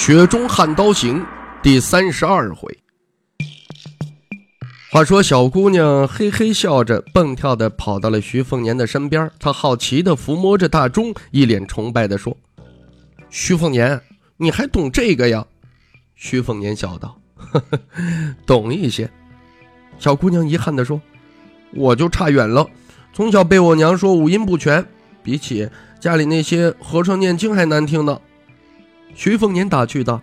雪中悍刀行》第三十二回。话说，小姑娘嘿嘿笑着，蹦跳的跑到了徐凤年的身边。她好奇的抚摸着大钟，一脸崇拜的说：“徐凤年，你还懂这个呀？”徐凤年笑道：“呵呵，懂一些。”小姑娘遗憾的说：“我就差远了，从小被我娘说五音不全，比起家里那些和尚念经还难听呢。”徐凤年打趣道：“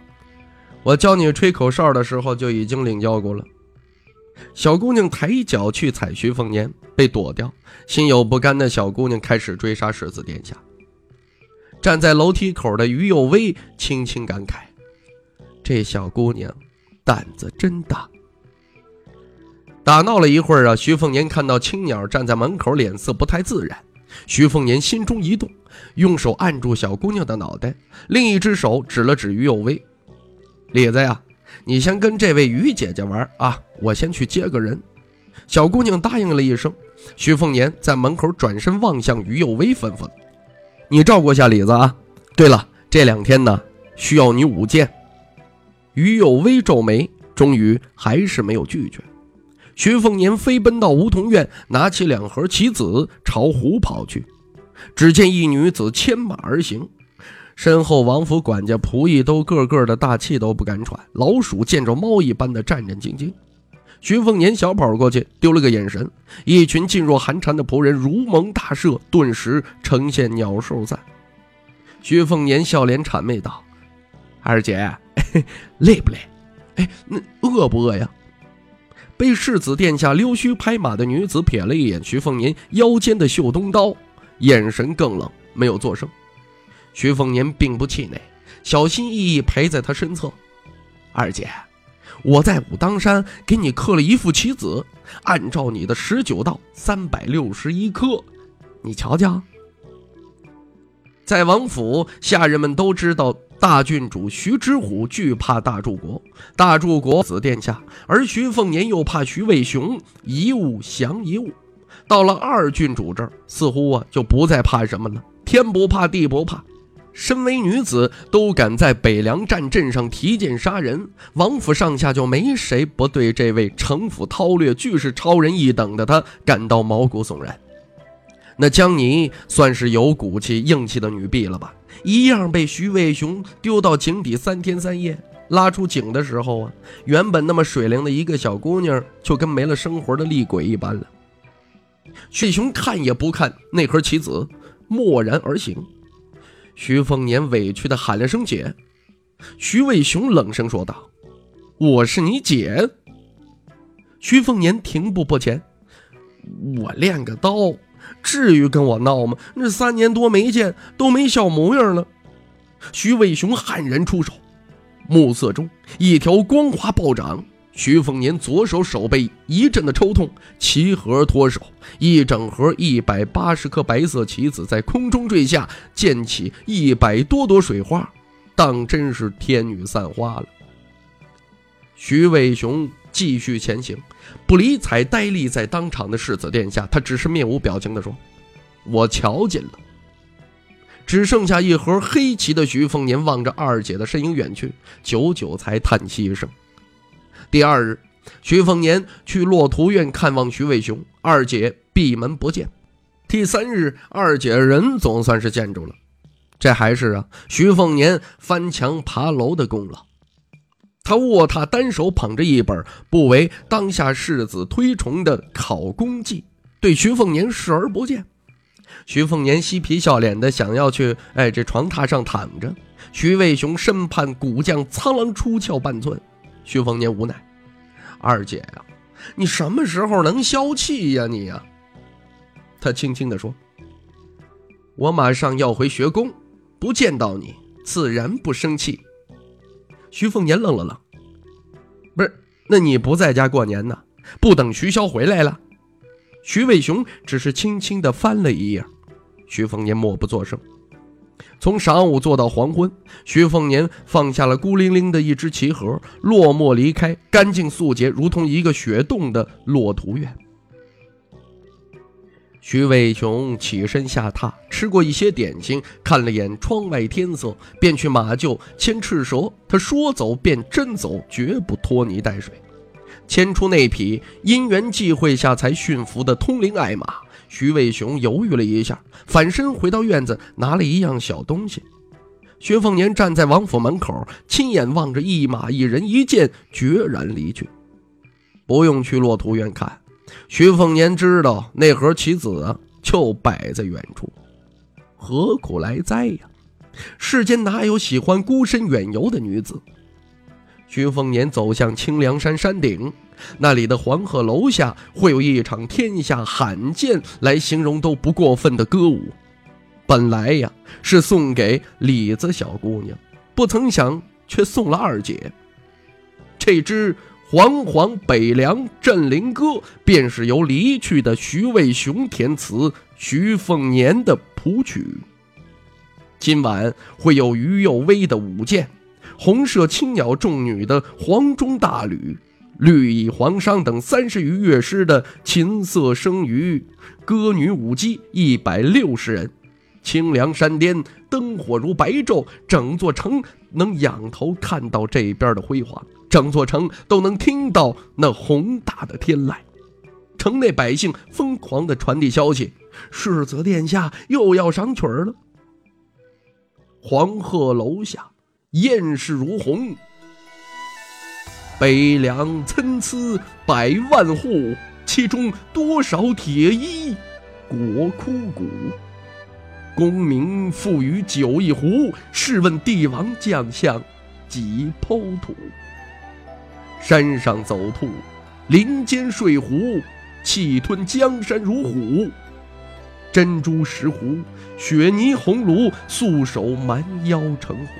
我教你吹口哨的时候就已经领教过了。”小姑娘抬脚去踩徐凤年，被躲掉。心有不甘的小姑娘开始追杀世子殿下。站在楼梯口的于有为轻轻感慨：“这小姑娘胆子真大。”打闹了一会儿啊，徐凤年看到青鸟站在门口，脸色不太自然。徐凤年心中一动，用手按住小姑娘的脑袋，另一只手指了指于有为：“李子呀，你先跟这位于姐姐玩啊，我先去接个人。”小姑娘答应了一声。徐凤年在门口转身望向于有为，吩咐：“你照顾下李子啊。对了，这两天呢，需要你舞剑。”于有为皱眉，终于还是没有拒绝。徐凤年飞奔到梧桐院，拿起两盒棋子，朝湖跑去。只见一女子牵马而行，身后王府管家仆役都个个的大气都不敢喘，老鼠见着猫一般的战战兢兢。徐凤年小跑过去，丢了个眼神，一群噤若寒蝉的仆人如蒙大赦，顿时呈现鸟兽散。徐凤年笑脸谄媚道：“二姐，累不累？哎，那饿不饿呀？”被世子殿下溜须拍马的女子瞥了一眼徐凤年腰间的绣东刀，眼神更冷，没有作声。徐凤年并不气馁，小心翼翼陪在他身侧。二姐，我在武当山给你刻了一副棋子，按照你的十九道，三百六十一颗，你瞧瞧。在王府，下人们都知道。大郡主徐知虎惧怕大柱国，大柱国子殿下，而徐凤年又怕徐渭雄，一物降一物。到了二郡主这儿，似乎啊就不再怕什么了，天不怕地不怕。身为女子，都敢在北凉战阵上提剑杀人，王府上下就没谁不对这位城府韬略、俱是超人一等的他感到毛骨悚然。那江妮算是有骨气、硬气的女婢了吧？一样被徐渭雄丢到井底三天三夜，拉出井的时候啊，原本那么水灵的一个小姑娘，就跟没了生活的厉鬼一般了。徐雄看也不看那盒棋子，默然而行。徐凤年委屈的喊了声“姐”，徐伟雄冷声说道：“我是你姐。”徐凤年停步不前：“我练个刀。”至于跟我闹吗？那三年多没见，都没笑模样了。徐伟雄悍然出手，暮色中一条光华暴涨。徐凤年左手手背一阵的抽痛，棋盒脱手，一整盒一百八十颗白色棋子在空中坠下，溅起一百多朵水花，当真是天女散花了。徐伟雄。继续前行，不理睬呆立在当场的世子殿下，他只是面无表情地说：“我瞧见了。”只剩下一盒黑棋的徐凤年望着二姐的身影远去，久久才叹息一声。第二日，徐凤年去洛图院看望徐渭雄，二姐闭门不见。第三日，二姐人总算是见着了，这还是啊徐凤年翻墙爬楼的功劳。他卧榻，单手捧着一本不为当下世子推崇的考功记，对徐凤年视而不见。徐凤年嬉皮笑脸的想要去，哎，这床榻上躺着。徐渭雄身畔古将苍狼出鞘半寸，徐凤年无奈：“二姐呀，你什么时候能消气呀？你呀？”他轻轻地说：“我马上要回学宫，不见到你，自然不生气。”徐凤年愣了愣，不是，那你不在家过年呢？不等徐骁回来了？徐伟雄只是轻轻地翻了一页，徐凤年默不作声。从晌午坐到黄昏，徐凤年放下了孤零零的一只棋盒，落寞离开，干净素洁，如同一个雪洞的落图院。徐伟雄起身下榻，吃过一些点心，看了眼窗外天色，便去马厩牵赤蛇。他说走便真走，绝不拖泥带水。牵出那匹因缘际会下才驯服的通灵爱马。徐渭雄犹豫了一下，反身回到院子，拿了一样小东西。薛凤年站在王府门口，亲眼望着一马一人一剑决然离去。不用去骆驼院看，徐凤年知道那盒棋子，就摆在远处。何苦来哉呀？世间哪有喜欢孤身远游的女子？徐凤年走向清凉山山顶。那里的黄鹤楼下会有一场天下罕见来形容都不过分的歌舞，本来呀是送给李子小姑娘，不曾想却送了二姐。这支煌煌北凉镇灵歌，便是由离去的徐渭雄填词，徐凤年的谱曲。今晚会有于右威的舞剑，红色青鸟众女的黄钟大吕。绿蚁黄裳等三十余乐师的琴瑟声余，歌女舞姬一百六十人，清凉山巅灯火如白昼，整座城能仰头看到这边的辉煌，整座城都能听到那宏大的天籁。城内百姓疯狂地传递消息：世子殿下又要赏曲儿了。黄鹤楼下艳势如虹。北凉参差百万户，其中多少铁衣国枯骨？功名付与酒一壶，试问帝王将相几剖土？山上走兔，林间睡虎，气吞江山如虎。珍珠石斛，雪泥红炉，素手蛮腰成虎。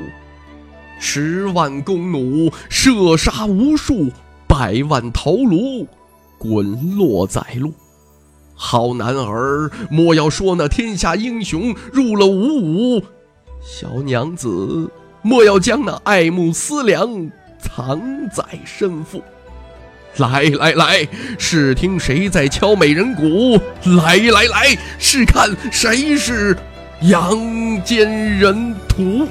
十万弓弩射杀无数，百万头颅滚落在路。好男儿，莫要说那天下英雄入了五五；小娘子，莫要将那爱慕思量藏在身腹。来来来，试听谁在敲美人鼓？来来来，试看谁是阳间人屠。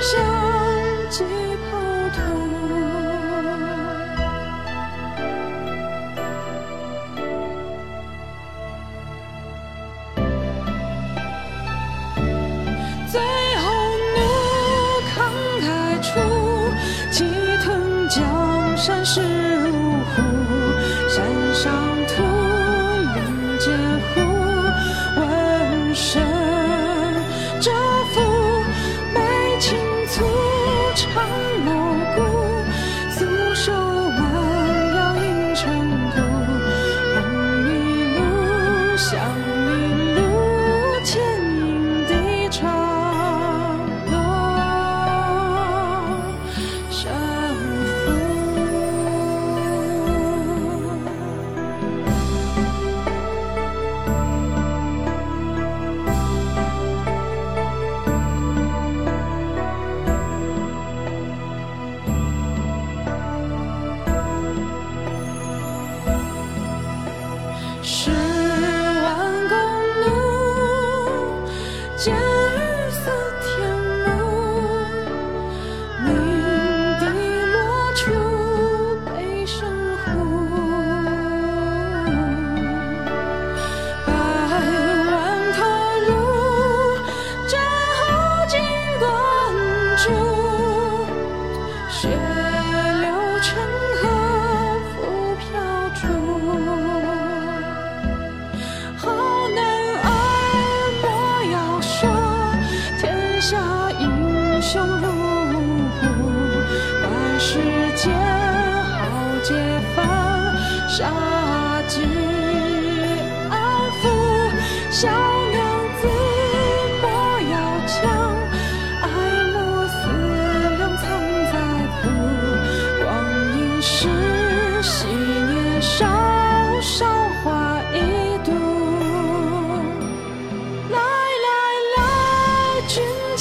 笑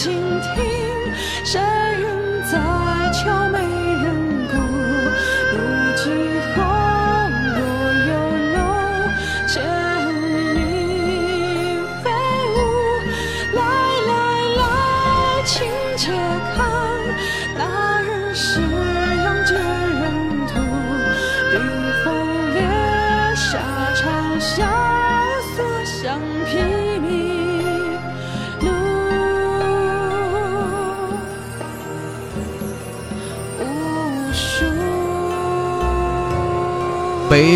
倾听，谁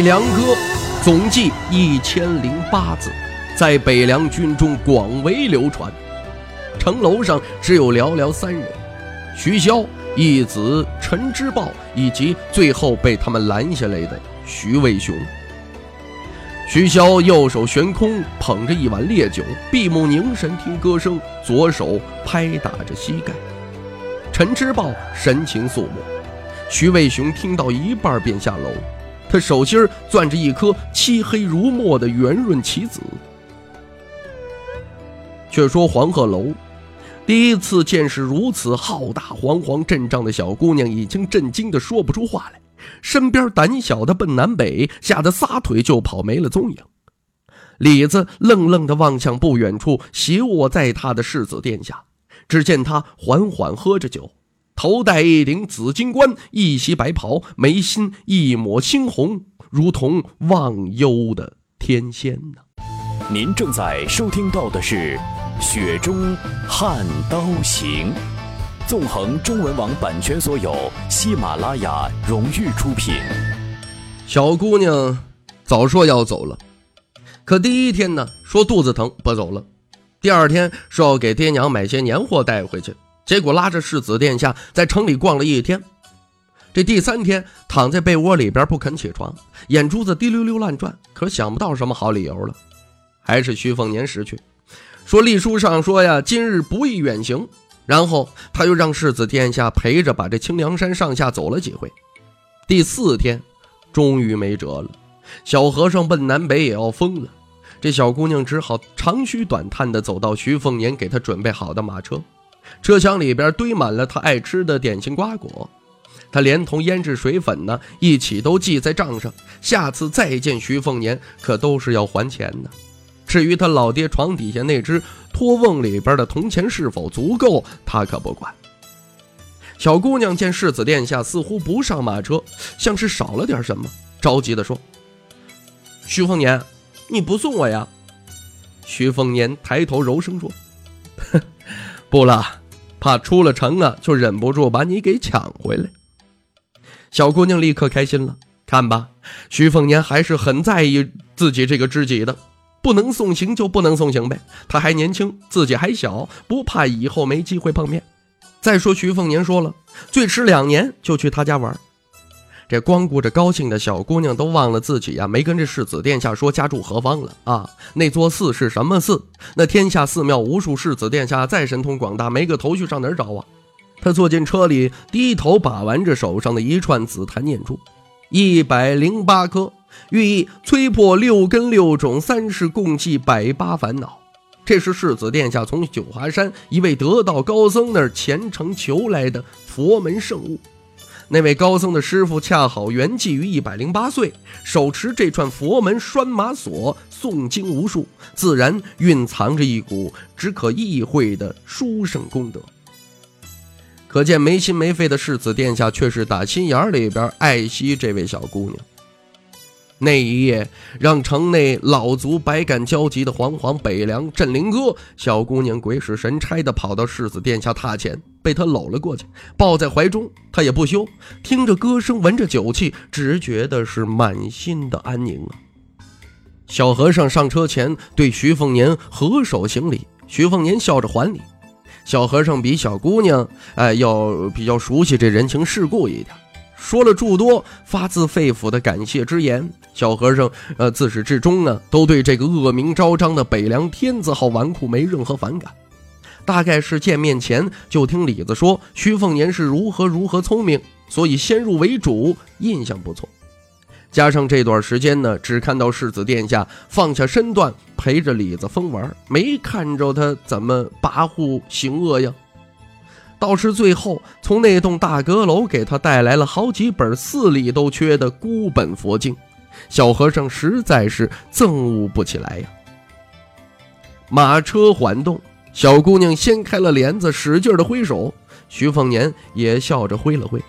梁歌总计一千零八字，在北凉军中广为流传。城楼上只有寥寥三人：徐骁、义子陈之豹，以及最后被他们拦下来的徐渭雄。徐骁右手悬空捧着一碗烈酒，闭目凝神听歌声，左手拍打着膝盖。陈之豹神情肃穆，徐渭雄听到一半便下楼。他手心攥着一颗漆黑如墨的圆润棋子。却说黄鹤楼，第一次见识如此浩大煌煌阵仗的小姑娘，已经震惊的说不出话来。身边胆小的奔南北，吓得撒腿就跑，没了踪影。李子愣愣地望向不远处斜卧在他的世子殿下，只见他缓缓喝着酒。头戴一顶紫金冠，一袭白袍，眉心一抹青红，如同忘忧的天仙呢。您正在收听到的是《雪中悍刀行》，纵横中文网版权所有，喜马拉雅荣誉出品。小姑娘早说要走了，可第一天呢说肚子疼不走了，第二天说要给爹娘买些年货带回去，结果拉着世子殿下在城里逛了一天。这第三天躺在被窝里边不肯起床，眼珠子滴溜溜乱转，可想不到什么好理由了，还是徐凤年识趣，说历书上说呀，今日不宜远行。然后他又让世子殿下陪着把这清凉山上下走了几回。第四天，终于没辙了，小和尚奔南北也要疯了。这小姑娘只好长吁短叹地走到徐凤年给她准备好的马车，车厢里边堆满了他爱吃的点心瓜果，他连同腌制水粉呢一起都记在账上。下次再见徐凤年，可都是要还钱的。至于他老爹床底下那只托瓮里边的铜钱是否足够，他可不管。小姑娘见世子殿下似乎不上马车，像是少了点什么，着急地说：“徐凤年，你不送我呀？”徐凤年抬头柔声说：“不了，怕出了城啊，就忍不住把你给抢回来。”小姑娘立刻开心了，看吧，徐凤年还是很在意自己这个知己的。不能送行就不能送行呗，他还年轻，自己还小，不怕以后没机会碰面。再说徐凤年说了，最迟两年就去他家玩。这光顾着高兴的小姑娘都忘了自己呀，没跟这世子殿下说家住何方了啊？那座寺是什么寺？那天下寺庙无数，世子殿下再神通广大，没个头绪上哪儿找啊？他坐进车里，低头把玩着手上的一串紫檀念珠，一百零八颗。寓意摧破六根六种三世共济百八烦恼。这是世子殿下从九华山一位得道高僧那儿虔诚求来的佛门圣物。那位高僧的师傅恰好圆寂于一百零八岁，手持这串佛门拴马锁，诵经无数，自然蕴藏着一股只可意会的殊胜功德。可见没心没肺的世子殿下却是打心眼里边爱惜这位小姑娘。那一夜，让城内老族百感交集的煌煌北凉镇灵歌小姑娘鬼使神差的跑到世子殿下榻前，被他搂了过去，抱在怀中。他也不休，听着歌声，闻着酒气，只觉得是满心的安宁啊。小和尚上车前对徐凤年合手行礼，徐凤年笑着还礼。小和尚比小姑娘哎要比较熟悉这人情世故一点。说了诸多发自肺腑的感谢之言。小和尚呃自始至终呢，都对这个恶名昭彰的北凉天字号纨绔没任何反感。大概是见面前就听李子说徐凤年是如何如何聪明，所以先入为主，印象不错。加上这段时间呢，只看到世子殿下放下身段陪着李子疯玩，没看着他怎么跋扈行恶呀。倒是最后从那栋大阁楼给他带来了好几本寺里都缺的孤本佛经，小和尚实在是憎恶不起来呀。马车缓动。小姑娘掀开了帘子，使劲的挥手。徐凤年也笑着挥了挥。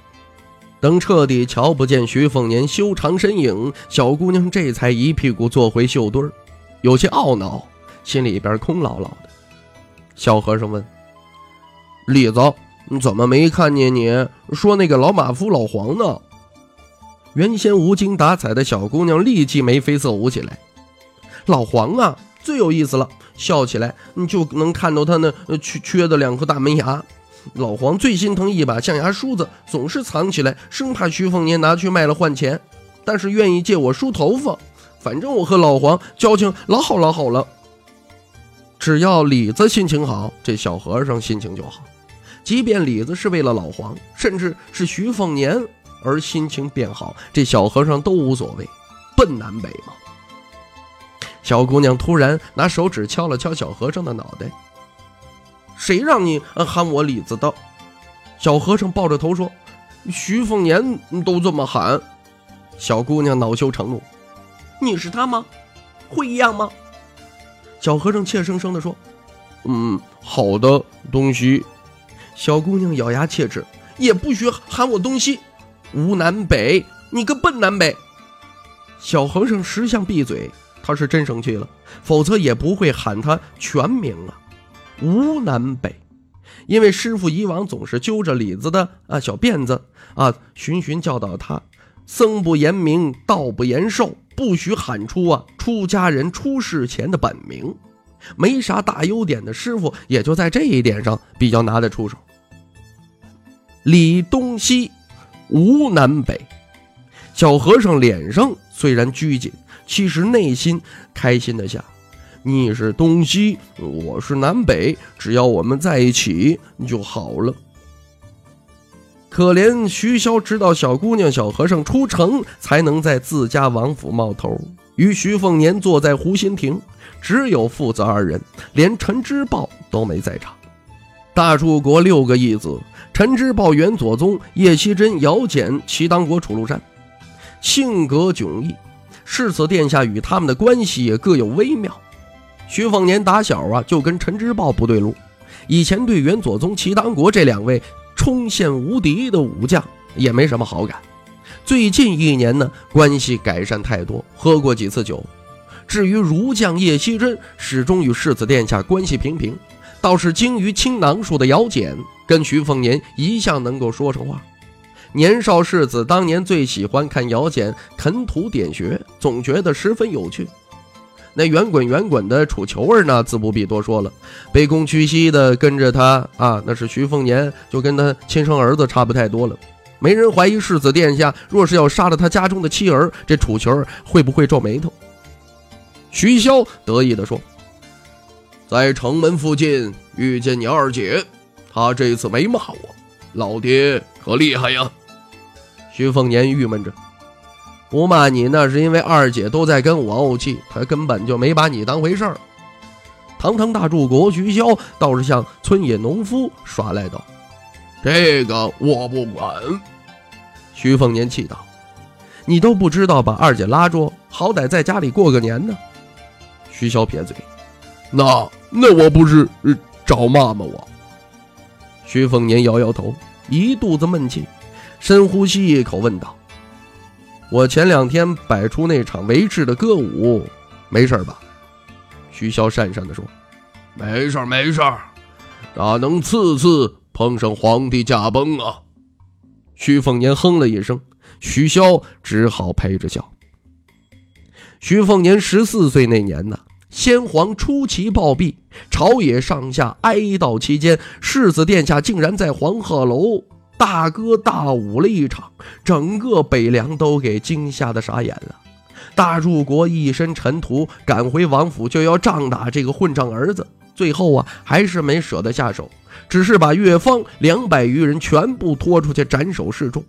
等彻底瞧不见徐凤年修长身影，小姑娘这才一屁股坐回绣堆儿，有些懊恼，心里边空落落的。小和尚问：“李子，怎么没看见你说那个老马夫老黄呢？”原先无精打采的小姑娘立即眉飞色舞起来：“老黄啊，最有意思了。”笑起来，你就能看到他那缺缺的两颗大门牙。老黄最心疼一把象牙梳子，总是藏起来，生怕徐凤年拿去卖了换钱。但是愿意借我梳头发，反正我和老黄交情老好老好了。只要李子心情好，这小和尚心情就好。即便李子是为了老黄，甚至是徐凤年而心情变好，这小和尚都无所谓。奔南北嘛。小姑娘突然拿手指敲了敲小和尚的脑袋。谁让你喊我李子的？小和尚抱着头说：“徐凤年都这么喊。”小姑娘恼羞成怒：“你是他吗？会一样吗？”小和尚怯生生地说：“嗯，好的东西。”小姑娘咬牙切齿：“也不许喊我东西！吴南北，你个笨南北！”小和尚识相闭嘴。他是真生气了，否则也不会喊他全名啊，吴南北。因为师傅以往总是揪着李子的啊小辫子啊，循循教导他：僧不言名，道不言寿，不许喊出啊出家人出世前的本名。没啥大优点的师傅，也就在这一点上比较拿得出手。李东西，吴南北。小和尚脸上虽然拘谨。其实内心开心的想，你是东西，我是南北，只要我们在一起就好了。可怜徐骁知道小姑娘、小和尚出城，才能在自家王府冒头。与徐凤年坐在湖心亭，只有父子二人，连陈之豹都没在场。大柱国六个义子：陈之豹、元左宗、叶希真、姚简、齐当国、楚禄山，性格迥异。世子殿下与他们的关系也各有微妙。徐凤年打小啊就跟陈之豹不对路，以前对元左宗、齐当国这两位冲线无敌的武将也没什么好感。最近一年呢，关系改善太多，喝过几次酒。至于儒将叶希真，始终与世子殿下关系平平，倒是精于青囊术的姚简，跟徐凤年一向能够说上话。年少世子当年最喜欢看姚简啃土点穴，总觉得十分有趣。那圆滚圆滚的楚球儿呢，自不必多说了，卑躬屈膝的跟着他啊，那是徐凤年就跟他亲生儿子差不太多了。没人怀疑世子殿下若是要杀了他家中的妻儿，这楚球儿会不会皱眉头？徐骁得意地说：“在城门附近遇见你二姐，她这次没骂我，老爹可厉害呀。”徐凤年郁闷着，不骂你那是因为二姐都在跟我怄气，她根本就没把你当回事儿。堂堂大柱国，徐骁倒是像村野农夫耍赖道：“这个我不管。”徐凤年气道：“你都不知道把二姐拉住，好歹在家里过个年呢。”徐骁撇嘴：“那那我不是找骂吗？我。”徐凤年摇摇头，一肚子闷气。深呼吸一口，问道：“我前两天摆出那场维持的歌舞，没事吧？”徐骁讪讪地说：“没事没事哪能次次碰上皇帝驾崩啊？”徐凤年哼了一声，徐骁只好陪着笑。徐凤年十四岁那年呢，先皇出奇暴毙，朝野上下哀悼期间，世子殿下竟然在黄鹤楼。大歌大舞了一场，整个北凉都给惊吓的傻眼了。大柱国一身尘土，赶回王府就要仗打这个混账儿子，最后啊还是没舍得下手，只是把岳方两百余人全部拖出去斩首示众。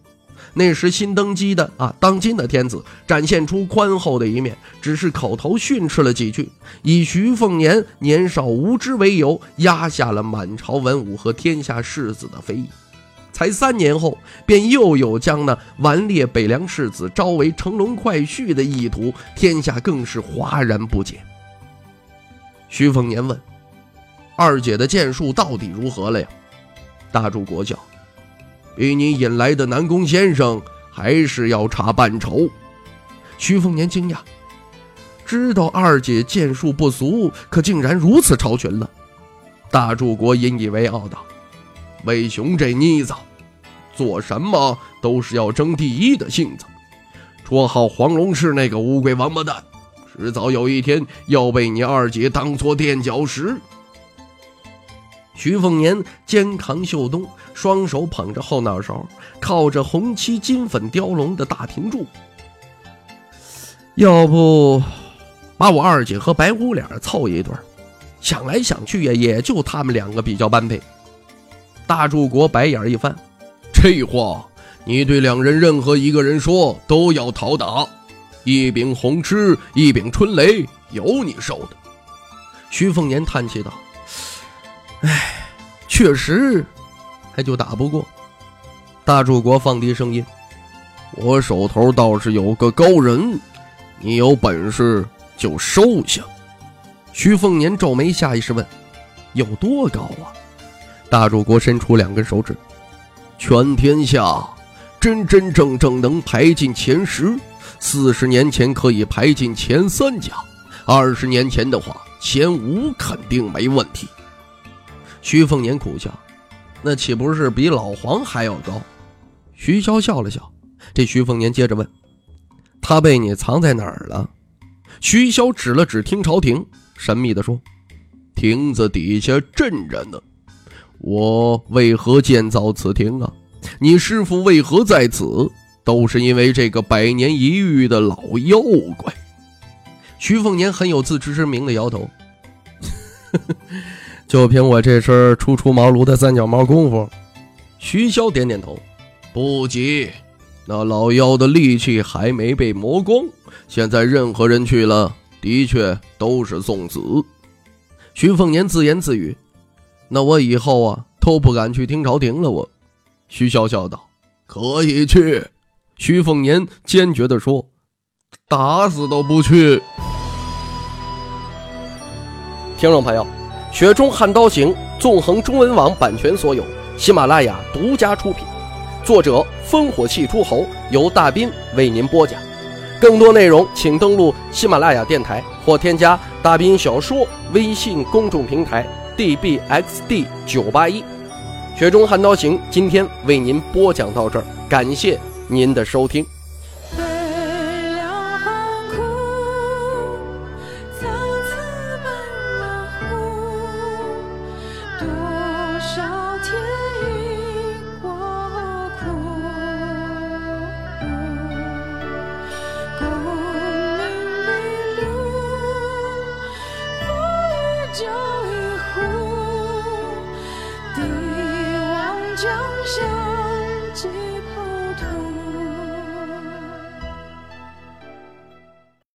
那时新登基的啊，当今的天子展现出宽厚的一面，只是口头训斥了几句，以徐凤年年少无知为由，压下了满朝文武和天下士子的非议。才三年后，便又有将那顽劣北凉世子招为乘龙快婿的意图，天下更是哗然不解。徐凤年问：“二姐的剑术到底如何了呀？”大柱国叫。比你引来的南宫先生还是要差半筹。徐凤年惊讶，知道二姐剑术不俗，可竟然如此超群了。大柱国引以为傲道：“魏雄这妮子，做什么都是要争第一的性子。绰号黄龙是那个乌龟王八蛋，迟早有一天要被你二姐当做垫脚石。”徐凤年肩扛袖东，双手捧着后脑勺，靠着红漆金粉雕龙的大亭柱。要不，把我二姐和白虎脸凑一对想来想去呀，也就他们两个比较般配。大柱国白眼一翻：“这话你对两人任何一个人说，都要讨打。一柄红痴，一柄春雷，有你受的。”徐凤年叹气道。唉，确实，还就打不过。大柱国放低声音：“我手头倒是有个高人，你有本事就收下。”徐凤年皱眉，下意识问：“有多高啊？”大柱国伸出两根手指：“全天下真真正正能排进前十，四十年前可以排进前三甲，二十年前的话，前五肯定没问题。”徐凤年苦笑：“那岂不是比老黄还要高？”徐潇笑了笑。这徐凤年接着问：“他被你藏在哪儿了？”徐潇指了指听朝廷，神秘地说：“亭子底下镇着呢。我为何建造此亭啊？你师傅为何在此？都是因为这个百年一遇的老妖怪。”徐凤年很有自知之明地摇头。就凭我这身初出茅庐的三脚猫功夫，徐潇点点头，不急，那老妖的力气还没被磨光。现在任何人去了，的确都是送死。徐凤年自言自语：“那我以后啊，都不敢去听朝廷了。”我，徐潇笑道：“可以去。”徐凤年坚决地说：“打死都不去。”听众朋友。《雪中悍刀行》纵横中文网版权所有，喜马拉雅独家出品，作者烽火戏诸侯，由大斌为您播讲。更多内容请登录喜马拉雅电台或添加大斌小说微信公众平台 dbxd 九八一。《雪中悍刀行》今天为您播讲到这儿，感谢您的收听。